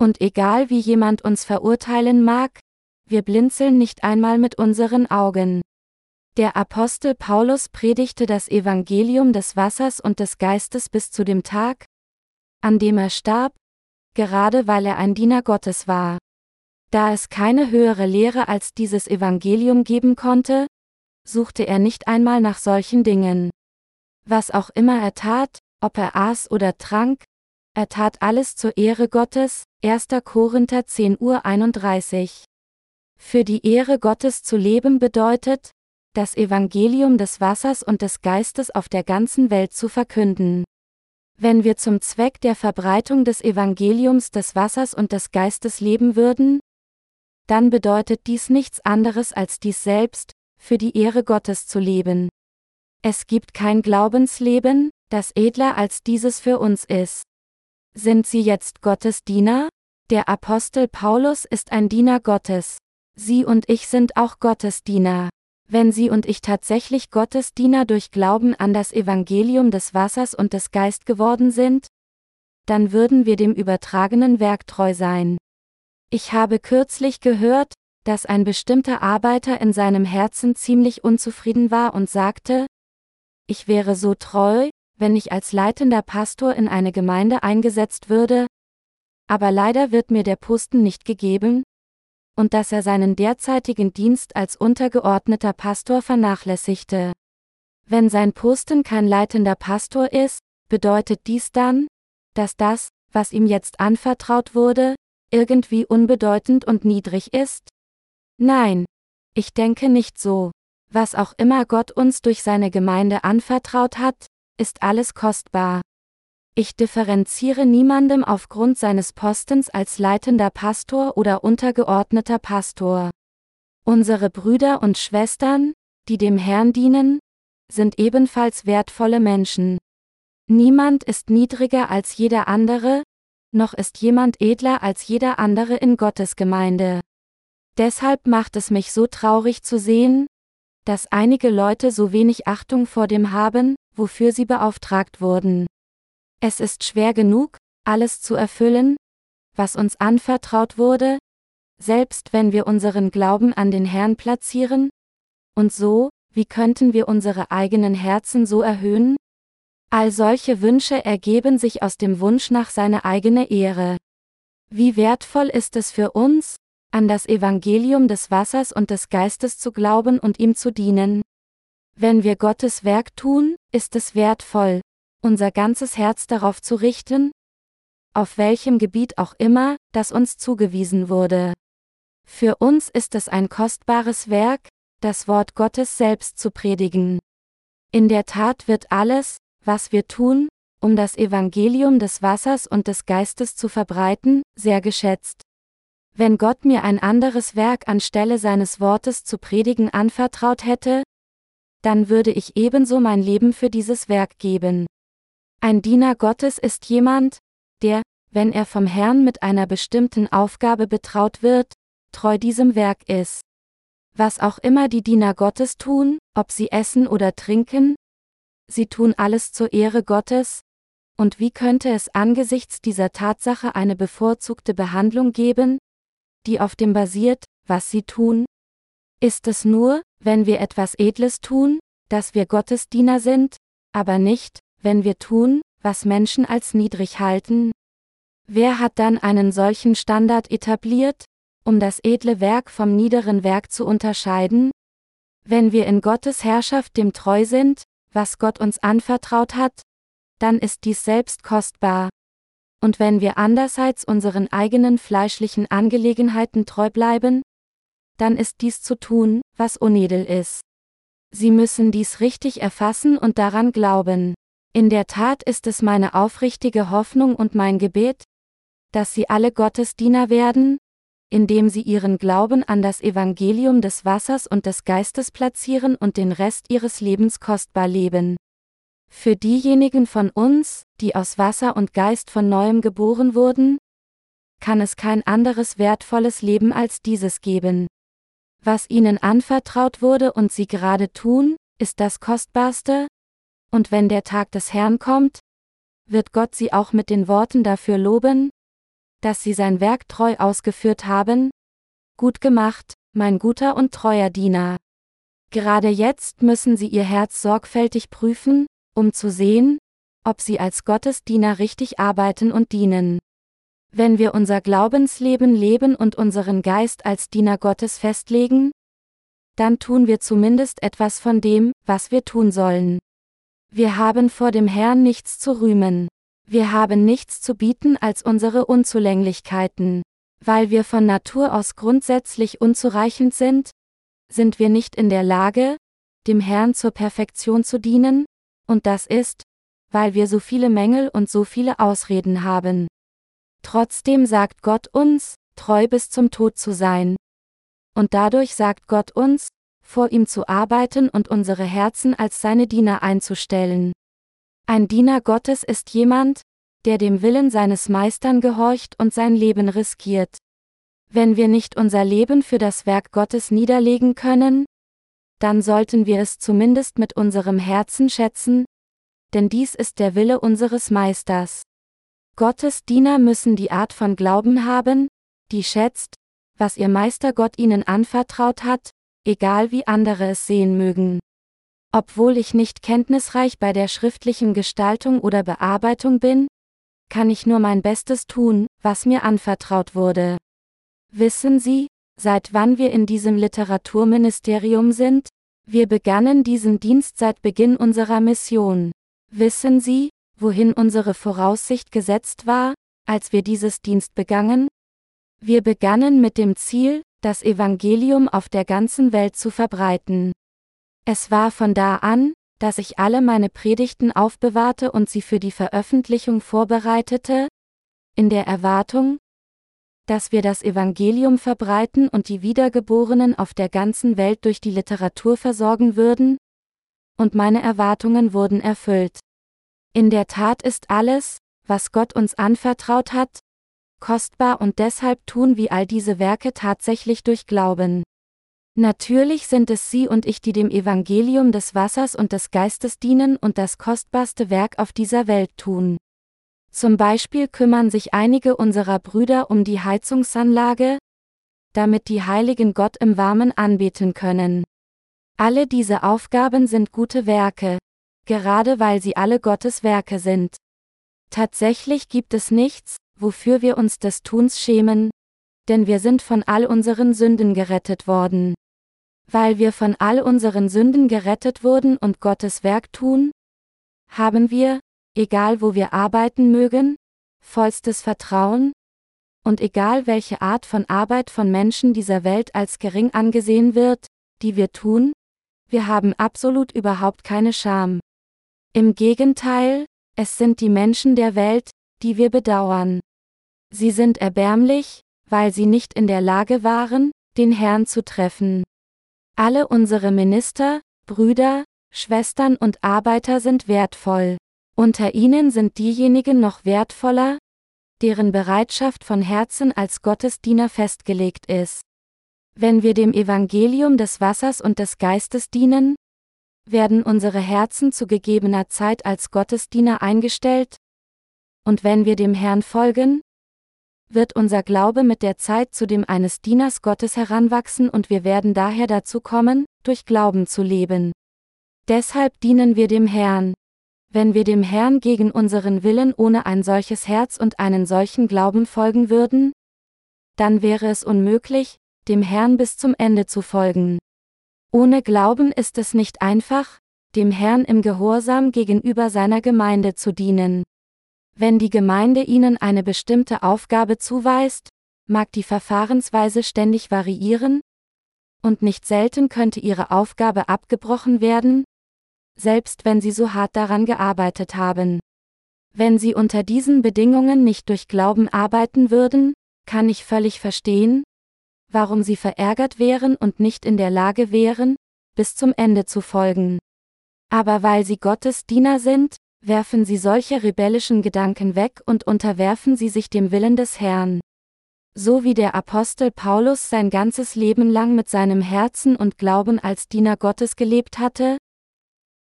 Und egal wie jemand uns verurteilen mag, wir blinzeln nicht einmal mit unseren Augen. Der Apostel Paulus predigte das Evangelium des Wassers und des Geistes bis zu dem Tag, an dem er starb, gerade weil er ein Diener Gottes war. Da es keine höhere Lehre als dieses Evangelium geben konnte, suchte er nicht einmal nach solchen Dingen. Was auch immer er tat, ob er aß oder trank, er tat alles zur Ehre Gottes, 1. Korinther 10 Uhr 31. Für die Ehre Gottes zu leben bedeutet, das Evangelium des Wassers und des Geistes auf der ganzen Welt zu verkünden. Wenn wir zum Zweck der Verbreitung des Evangeliums des Wassers und des Geistes leben würden, dann bedeutet dies nichts anderes als dies selbst, für die Ehre Gottes zu leben. Es gibt kein Glaubensleben, das edler als dieses für uns ist. Sind sie jetzt Gottes Diener? Der Apostel Paulus ist ein Diener Gottes. Sie und ich sind auch Gottes Diener. Wenn Sie und ich tatsächlich Gottes Diener durch Glauben an das Evangelium des Wassers und des Geist geworden sind, dann würden wir dem übertragenen Werk treu sein. Ich habe kürzlich gehört, dass ein bestimmter Arbeiter in seinem Herzen ziemlich unzufrieden war und sagte, ich wäre so treu, wenn ich als leitender Pastor in eine Gemeinde eingesetzt würde, aber leider wird mir der Posten nicht gegeben, und dass er seinen derzeitigen Dienst als untergeordneter Pastor vernachlässigte. Wenn sein Posten kein leitender Pastor ist, bedeutet dies dann, dass das, was ihm jetzt anvertraut wurde, irgendwie unbedeutend und niedrig ist? Nein. Ich denke nicht so. Was auch immer Gott uns durch seine Gemeinde anvertraut hat, ist alles kostbar. Ich differenziere niemandem aufgrund seines Postens als leitender Pastor oder untergeordneter Pastor. Unsere Brüder und Schwestern, die dem Herrn dienen, sind ebenfalls wertvolle Menschen. Niemand ist niedriger als jeder andere, noch ist jemand edler als jeder andere in Gottes Gemeinde. Deshalb macht es mich so traurig zu sehen, dass einige Leute so wenig Achtung vor dem haben, wofür sie beauftragt wurden. Es ist schwer genug, alles zu erfüllen, was uns anvertraut wurde, selbst wenn wir unseren Glauben an den Herrn platzieren? Und so, wie könnten wir unsere eigenen Herzen so erhöhen? All solche Wünsche ergeben sich aus dem Wunsch nach seiner eigene Ehre. Wie wertvoll ist es für uns, an das Evangelium des Wassers und des Geistes zu glauben und ihm zu dienen. Wenn wir Gottes Werk tun, ist es wertvoll, unser ganzes Herz darauf zu richten, auf welchem Gebiet auch immer, das uns zugewiesen wurde. Für uns ist es ein kostbares Werk, das Wort Gottes selbst zu predigen. In der Tat wird alles, was wir tun, um das Evangelium des Wassers und des Geistes zu verbreiten, sehr geschätzt. Wenn Gott mir ein anderes Werk anstelle seines Wortes zu predigen anvertraut hätte, dann würde ich ebenso mein Leben für dieses Werk geben. Ein Diener Gottes ist jemand, der, wenn er vom Herrn mit einer bestimmten Aufgabe betraut wird, treu diesem Werk ist. Was auch immer die Diener Gottes tun, ob sie essen oder trinken, sie tun alles zur Ehre Gottes, und wie könnte es angesichts dieser Tatsache eine bevorzugte Behandlung geben, die auf dem basiert, was sie tun? Ist es nur, wenn wir etwas Edles tun, dass wir Gottes Diener sind, aber nicht, wenn wir tun, was Menschen als niedrig halten? Wer hat dann einen solchen Standard etabliert, um das edle Werk vom niederen Werk zu unterscheiden? Wenn wir in Gottes Herrschaft dem treu sind, was Gott uns anvertraut hat, dann ist dies selbst kostbar. Und wenn wir andererseits unseren eigenen fleischlichen Angelegenheiten treu bleiben, dann ist dies zu tun, was unedel ist. Sie müssen dies richtig erfassen und daran glauben. In der Tat ist es meine aufrichtige Hoffnung und mein Gebet, dass sie alle Gottesdiener werden, indem sie ihren Glauben an das Evangelium des Wassers und des Geistes platzieren und den Rest ihres Lebens kostbar leben. Für diejenigen von uns, die aus Wasser und Geist von neuem geboren wurden, kann es kein anderes wertvolles Leben als dieses geben. Was ihnen anvertraut wurde und sie gerade tun, ist das Kostbarste, und wenn der Tag des Herrn kommt, wird Gott sie auch mit den Worten dafür loben, dass sie sein Werk treu ausgeführt haben? Gut gemacht, mein guter und treuer Diener. Gerade jetzt müssen sie ihr Herz sorgfältig prüfen, um zu sehen, ob sie als Gottesdiener richtig arbeiten und dienen. Wenn wir unser Glaubensleben leben und unseren Geist als Diener Gottes festlegen, dann tun wir zumindest etwas von dem, was wir tun sollen. Wir haben vor dem Herrn nichts zu rühmen. Wir haben nichts zu bieten als unsere Unzulänglichkeiten. Weil wir von Natur aus grundsätzlich unzureichend sind, sind wir nicht in der Lage, dem Herrn zur Perfektion zu dienen, und das ist, weil wir so viele Mängel und so viele Ausreden haben. Trotzdem sagt Gott uns, treu bis zum Tod zu sein. Und dadurch sagt Gott uns, vor ihm zu arbeiten und unsere Herzen als seine Diener einzustellen. Ein Diener Gottes ist jemand, der dem Willen seines Meistern gehorcht und sein Leben riskiert. Wenn wir nicht unser Leben für das Werk Gottes niederlegen können, dann sollten wir es zumindest mit unserem Herzen schätzen, denn dies ist der Wille unseres Meisters. Gottes Diener müssen die Art von Glauben haben, die schätzt, was ihr Meister Gott ihnen anvertraut hat, egal wie andere es sehen mögen. Obwohl ich nicht kenntnisreich bei der schriftlichen Gestaltung oder Bearbeitung bin, kann ich nur mein Bestes tun, was mir anvertraut wurde. Wissen Sie, seit wann wir in diesem Literaturministerium sind? Wir begannen diesen Dienst seit Beginn unserer Mission. Wissen Sie, wohin unsere Voraussicht gesetzt war, als wir dieses Dienst begangen? Wir begannen mit dem Ziel, das Evangelium auf der ganzen Welt zu verbreiten. Es war von da an, dass ich alle meine Predigten aufbewahrte und sie für die Veröffentlichung vorbereitete, in der Erwartung, dass wir das Evangelium verbreiten und die Wiedergeborenen auf der ganzen Welt durch die Literatur versorgen würden? Und meine Erwartungen wurden erfüllt. In der Tat ist alles, was Gott uns anvertraut hat, kostbar und deshalb tun wir all diese Werke tatsächlich durch Glauben. Natürlich sind es Sie und ich, die dem Evangelium des Wassers und des Geistes dienen und das kostbarste Werk auf dieser Welt tun. Zum Beispiel kümmern sich einige unserer Brüder um die Heizungsanlage, damit die Heiligen Gott im Warmen anbeten können. Alle diese Aufgaben sind gute Werke, gerade weil sie alle Gottes Werke sind. Tatsächlich gibt es nichts, wofür wir uns des Tuns schämen, denn wir sind von all unseren Sünden gerettet worden. Weil wir von all unseren Sünden gerettet wurden und Gottes Werk tun, haben wir, egal wo wir arbeiten mögen, vollstes Vertrauen, und egal welche Art von Arbeit von Menschen dieser Welt als gering angesehen wird, die wir tun, wir haben absolut überhaupt keine Scham. Im Gegenteil, es sind die Menschen der Welt, die wir bedauern. Sie sind erbärmlich, weil sie nicht in der Lage waren, den Herrn zu treffen. Alle unsere Minister, Brüder, Schwestern und Arbeiter sind wertvoll. Unter ihnen sind diejenigen noch wertvoller, deren Bereitschaft von Herzen als Gottesdiener festgelegt ist. Wenn wir dem Evangelium des Wassers und des Geistes dienen, werden unsere Herzen zu gegebener Zeit als Gottesdiener eingestellt, und wenn wir dem Herrn folgen, wird unser Glaube mit der Zeit zu dem eines Dieners Gottes heranwachsen und wir werden daher dazu kommen, durch Glauben zu leben. Deshalb dienen wir dem Herrn, wenn wir dem Herrn gegen unseren Willen ohne ein solches Herz und einen solchen Glauben folgen würden? Dann wäre es unmöglich, dem Herrn bis zum Ende zu folgen. Ohne Glauben ist es nicht einfach, dem Herrn im Gehorsam gegenüber seiner Gemeinde zu dienen. Wenn die Gemeinde ihnen eine bestimmte Aufgabe zuweist, mag die Verfahrensweise ständig variieren, und nicht selten könnte ihre Aufgabe abgebrochen werden, selbst wenn sie so hart daran gearbeitet haben. Wenn sie unter diesen Bedingungen nicht durch Glauben arbeiten würden, kann ich völlig verstehen, warum sie verärgert wären und nicht in der Lage wären, bis zum Ende zu folgen. Aber weil sie Gottes Diener sind, werfen sie solche rebellischen Gedanken weg und unterwerfen sie sich dem Willen des Herrn. So wie der Apostel Paulus sein ganzes Leben lang mit seinem Herzen und Glauben als Diener Gottes gelebt hatte,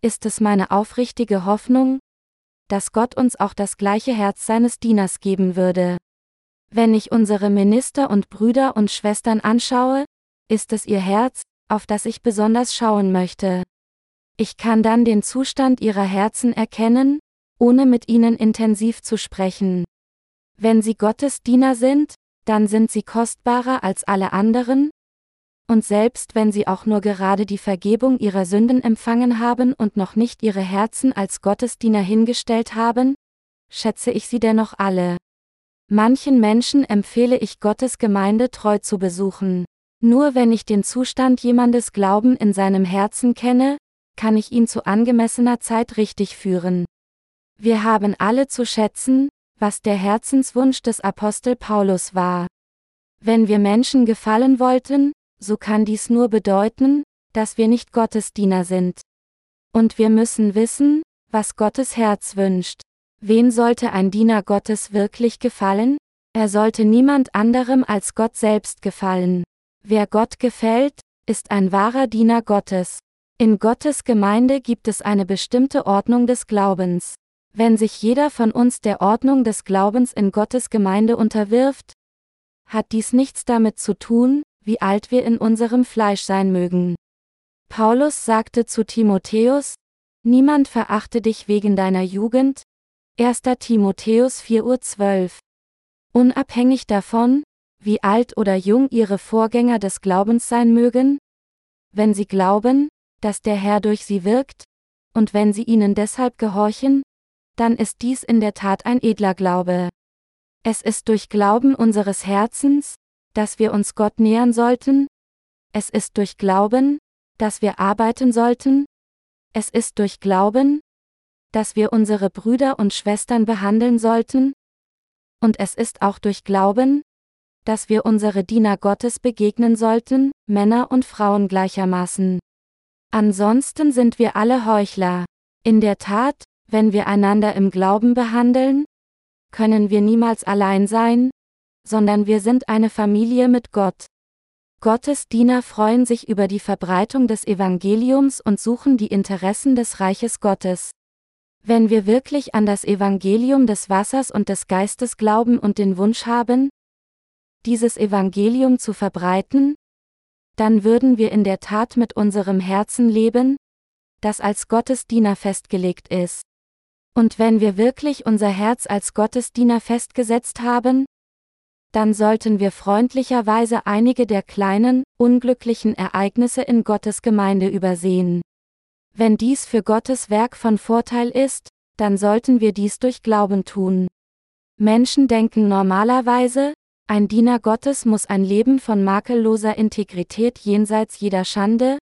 ist es meine aufrichtige Hoffnung, dass Gott uns auch das gleiche Herz seines Dieners geben würde. Wenn ich unsere Minister und Brüder und Schwestern anschaue, ist es ihr Herz, auf das ich besonders schauen möchte. Ich kann dann den Zustand ihrer Herzen erkennen, ohne mit ihnen intensiv zu sprechen. Wenn sie Gottes Diener sind, dann sind sie kostbarer als alle anderen, und selbst wenn sie auch nur gerade die Vergebung ihrer Sünden empfangen haben und noch nicht ihre Herzen als Gottesdiener hingestellt haben, schätze ich sie dennoch alle. Manchen Menschen empfehle ich Gottes Gemeinde treu zu besuchen. Nur wenn ich den Zustand jemandes Glauben in seinem Herzen kenne, kann ich ihn zu angemessener Zeit richtig führen. Wir haben alle zu schätzen, was der Herzenswunsch des Apostel Paulus war. Wenn wir Menschen gefallen wollten, so kann dies nur bedeuten, dass wir nicht Gottes Diener sind. Und wir müssen wissen, was Gottes Herz wünscht. Wen sollte ein Diener Gottes wirklich gefallen? Er sollte niemand anderem als Gott selbst gefallen. Wer Gott gefällt, ist ein wahrer Diener Gottes. In Gottes Gemeinde gibt es eine bestimmte Ordnung des Glaubens. Wenn sich jeder von uns der Ordnung des Glaubens in Gottes Gemeinde unterwirft, hat dies nichts damit zu tun, wie alt wir in unserem Fleisch sein mögen. Paulus sagte zu Timotheus, Niemand verachte dich wegen deiner Jugend. 1. Timotheus 4.12 Unabhängig davon, wie alt oder jung ihre Vorgänger des Glaubens sein mögen, wenn sie glauben, dass der Herr durch sie wirkt, und wenn sie ihnen deshalb gehorchen, dann ist dies in der Tat ein edler Glaube. Es ist durch Glauben unseres Herzens, dass wir uns Gott nähern sollten, es ist durch Glauben, dass wir arbeiten sollten, es ist durch Glauben, dass wir unsere Brüder und Schwestern behandeln sollten, und es ist auch durch Glauben, dass wir unsere Diener Gottes begegnen sollten, Männer und Frauen gleichermaßen. Ansonsten sind wir alle Heuchler. In der Tat, wenn wir einander im Glauben behandeln, können wir niemals allein sein, sondern wir sind eine Familie mit Gott. Gottes Diener freuen sich über die Verbreitung des Evangeliums und suchen die Interessen des Reiches Gottes. Wenn wir wirklich an das Evangelium des Wassers und des Geistes glauben und den Wunsch haben, dieses Evangelium zu verbreiten, dann würden wir in der Tat mit unserem Herzen leben, das als Gottesdiener festgelegt ist. Und wenn wir wirklich unser Herz als Gottesdiener festgesetzt haben, dann sollten wir freundlicherweise einige der kleinen, unglücklichen Ereignisse in Gottes Gemeinde übersehen. Wenn dies für Gottes Werk von Vorteil ist, dann sollten wir dies durch Glauben tun. Menschen denken normalerweise, ein Diener Gottes muss ein Leben von makelloser Integrität jenseits jeder Schande,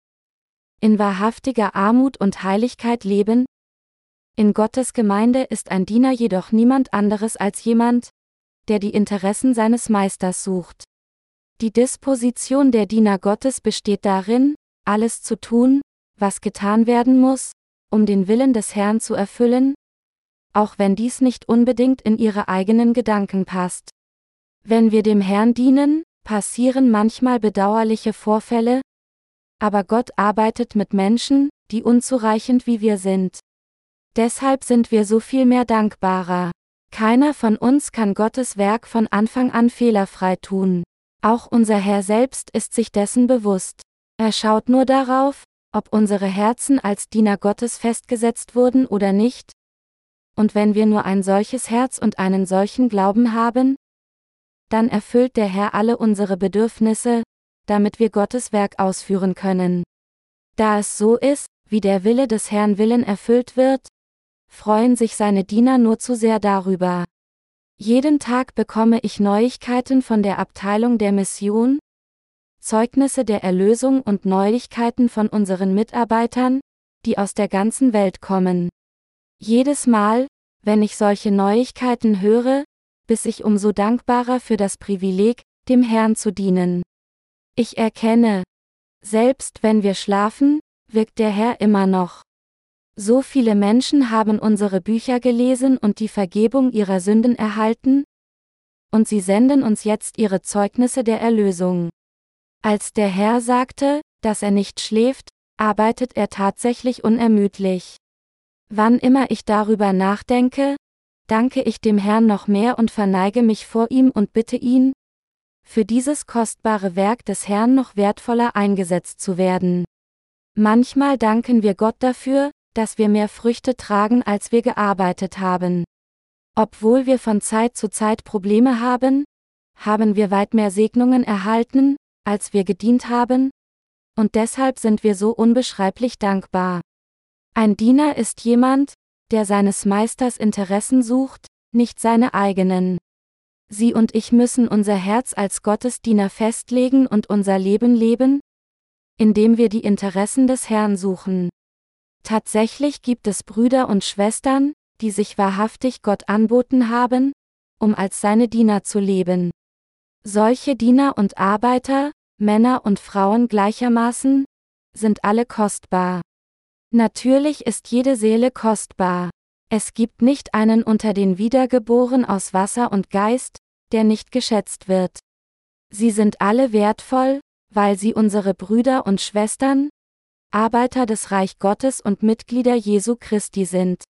in wahrhaftiger Armut und Heiligkeit leben. In Gottes Gemeinde ist ein Diener jedoch niemand anderes als jemand, der die Interessen seines Meisters sucht. Die Disposition der Diener Gottes besteht darin, alles zu tun, was getan werden muss, um den Willen des Herrn zu erfüllen, auch wenn dies nicht unbedingt in ihre eigenen Gedanken passt. Wenn wir dem Herrn dienen, passieren manchmal bedauerliche Vorfälle, aber Gott arbeitet mit Menschen, die unzureichend wie wir sind. Deshalb sind wir so viel mehr dankbarer. Keiner von uns kann Gottes Werk von Anfang an fehlerfrei tun. Auch unser Herr selbst ist sich dessen bewusst. Er schaut nur darauf, ob unsere Herzen als Diener Gottes festgesetzt wurden oder nicht. Und wenn wir nur ein solches Herz und einen solchen Glauben haben, dann erfüllt der Herr alle unsere Bedürfnisse, damit wir Gottes Werk ausführen können. Da es so ist, wie der Wille des Herrn Willen erfüllt wird, freuen sich seine Diener nur zu sehr darüber. Jeden Tag bekomme ich Neuigkeiten von der Abteilung der Mission, Zeugnisse der Erlösung und Neuigkeiten von unseren Mitarbeitern, die aus der ganzen Welt kommen. Jedes Mal, wenn ich solche Neuigkeiten höre, bin ich umso dankbarer für das Privileg, dem Herrn zu dienen. Ich erkenne, selbst wenn wir schlafen, wirkt der Herr immer noch. So viele Menschen haben unsere Bücher gelesen und die Vergebung ihrer Sünden erhalten? Und sie senden uns jetzt ihre Zeugnisse der Erlösung. Als der Herr sagte, dass er nicht schläft, arbeitet er tatsächlich unermüdlich. Wann immer ich darüber nachdenke, danke ich dem Herrn noch mehr und verneige mich vor ihm und bitte ihn, für dieses kostbare Werk des Herrn noch wertvoller eingesetzt zu werden. Manchmal danken wir Gott dafür, dass wir mehr Früchte tragen, als wir gearbeitet haben. Obwohl wir von Zeit zu Zeit Probleme haben, haben wir weit mehr Segnungen erhalten, als wir gedient haben, und deshalb sind wir so unbeschreiblich dankbar. Ein Diener ist jemand, der seines Meisters Interessen sucht, nicht seine eigenen. Sie und ich müssen unser Herz als Gottesdiener festlegen und unser Leben leben, indem wir die Interessen des Herrn suchen. Tatsächlich gibt es Brüder und Schwestern, die sich wahrhaftig Gott anboten haben, um als seine Diener zu leben. Solche Diener und Arbeiter, Männer und Frauen gleichermaßen, sind alle kostbar. Natürlich ist jede Seele kostbar. Es gibt nicht einen unter den Wiedergeboren aus Wasser und Geist, der nicht geschätzt wird. Sie sind alle wertvoll, weil sie unsere Brüder und Schwestern, Arbeiter des Reich Gottes und Mitglieder Jesu Christi sind.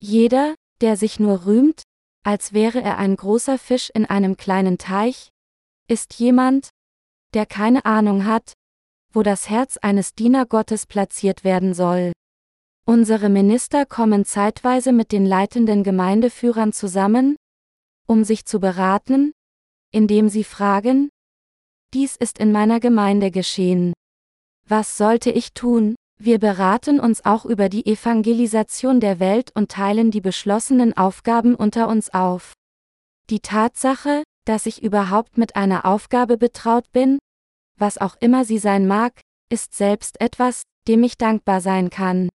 Jeder, der sich nur rühmt, als wäre er ein großer Fisch in einem kleinen Teich, ist jemand, der keine Ahnung hat, wo das Herz eines Diener Gottes platziert werden soll. Unsere Minister kommen zeitweise mit den leitenden Gemeindeführern zusammen, um sich zu beraten, indem sie fragen, dies ist in meiner Gemeinde geschehen. Was sollte ich tun? Wir beraten uns auch über die Evangelisation der Welt und teilen die beschlossenen Aufgaben unter uns auf. Die Tatsache, dass ich überhaupt mit einer Aufgabe betraut bin, was auch immer sie sein mag, ist selbst etwas, dem ich dankbar sein kann.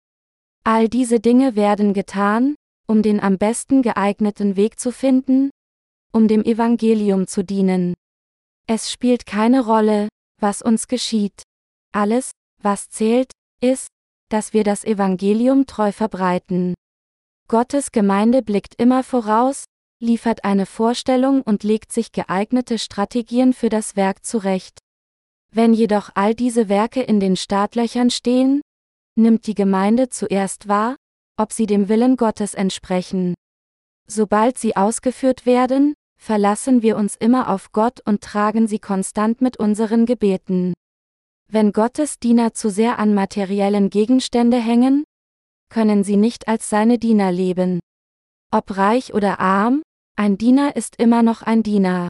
All diese Dinge werden getan, um den am besten geeigneten Weg zu finden, um dem Evangelium zu dienen. Es spielt keine Rolle, was uns geschieht. Alles, was zählt, ist, dass wir das Evangelium treu verbreiten. Gottes Gemeinde blickt immer voraus, liefert eine Vorstellung und legt sich geeignete Strategien für das Werk zurecht. Wenn jedoch all diese Werke in den Startlöchern stehen, nimmt die Gemeinde zuerst wahr, ob sie dem Willen Gottes entsprechen. Sobald sie ausgeführt werden, verlassen wir uns immer auf Gott und tragen sie konstant mit unseren Gebeten. Wenn Gottes Diener zu sehr an materiellen Gegenstände hängen, können sie nicht als seine Diener leben. Ob reich oder arm, ein Diener ist immer noch ein Diener.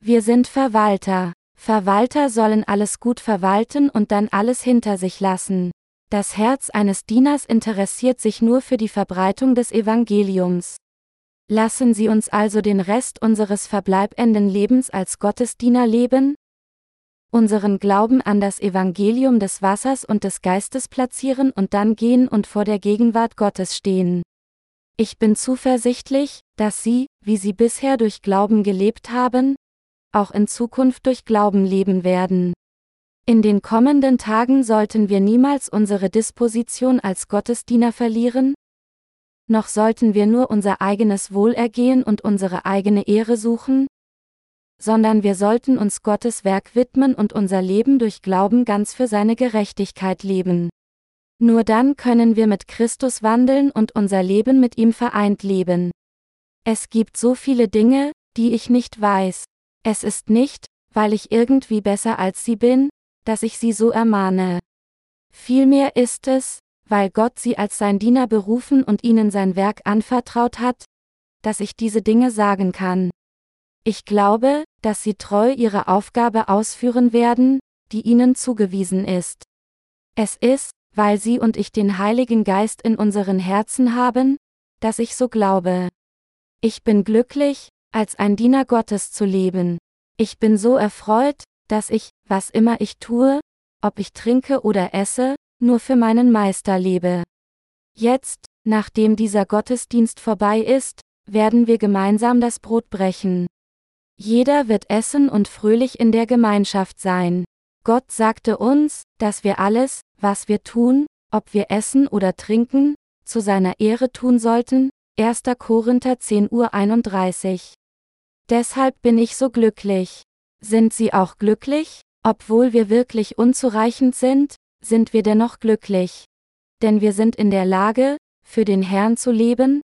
Wir sind Verwalter. Verwalter sollen alles gut verwalten und dann alles hinter sich lassen. Das Herz eines Dieners interessiert sich nur für die Verbreitung des Evangeliums. Lassen Sie uns also den Rest unseres verbleibenden Lebens als Gottesdiener leben, unseren Glauben an das Evangelium des Wassers und des Geistes platzieren und dann gehen und vor der Gegenwart Gottes stehen. Ich bin zuversichtlich, dass Sie, wie Sie bisher durch Glauben gelebt haben, auch in Zukunft durch Glauben leben werden. In den kommenden Tagen sollten wir niemals unsere Disposition als Gottesdiener verlieren, noch sollten wir nur unser eigenes Wohlergehen und unsere eigene Ehre suchen, sondern wir sollten uns Gottes Werk widmen und unser Leben durch Glauben ganz für seine Gerechtigkeit leben. Nur dann können wir mit Christus wandeln und unser Leben mit ihm vereint leben. Es gibt so viele Dinge, die ich nicht weiß. Es ist nicht, weil ich irgendwie besser als sie bin, dass ich sie so ermahne. Vielmehr ist es, weil Gott sie als sein Diener berufen und ihnen sein Werk anvertraut hat, dass ich diese Dinge sagen kann. Ich glaube, dass sie treu ihre Aufgabe ausführen werden, die ihnen zugewiesen ist. Es ist, weil sie und ich den Heiligen Geist in unseren Herzen haben, dass ich so glaube. Ich bin glücklich, als ein Diener Gottes zu leben. Ich bin so erfreut, dass ich, was immer ich tue, ob ich trinke oder esse, nur für meinen Meister lebe. Jetzt, nachdem dieser Gottesdienst vorbei ist, werden wir gemeinsam das Brot brechen. Jeder wird essen und fröhlich in der Gemeinschaft sein. Gott sagte uns, dass wir alles, was wir tun, ob wir essen oder trinken, zu seiner Ehre tun sollten. 1. Korinther 10 Uhr 31. Deshalb bin ich so glücklich. Sind Sie auch glücklich? Obwohl wir wirklich unzureichend sind, sind wir dennoch glücklich. Denn wir sind in der Lage, für den Herrn zu leben,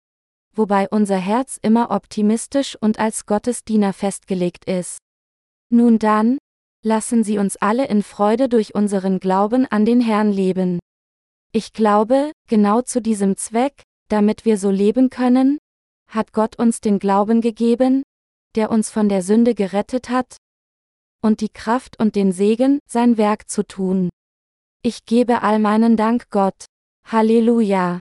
wobei unser Herz immer optimistisch und als Gottesdiener festgelegt ist. Nun dann, lassen Sie uns alle in Freude durch unseren Glauben an den Herrn leben. Ich glaube, genau zu diesem Zweck, damit wir so leben können, hat Gott uns den Glauben gegeben, der uns von der Sünde gerettet hat, und die Kraft und den Segen, sein Werk zu tun. Ich gebe all meinen Dank Gott. Halleluja.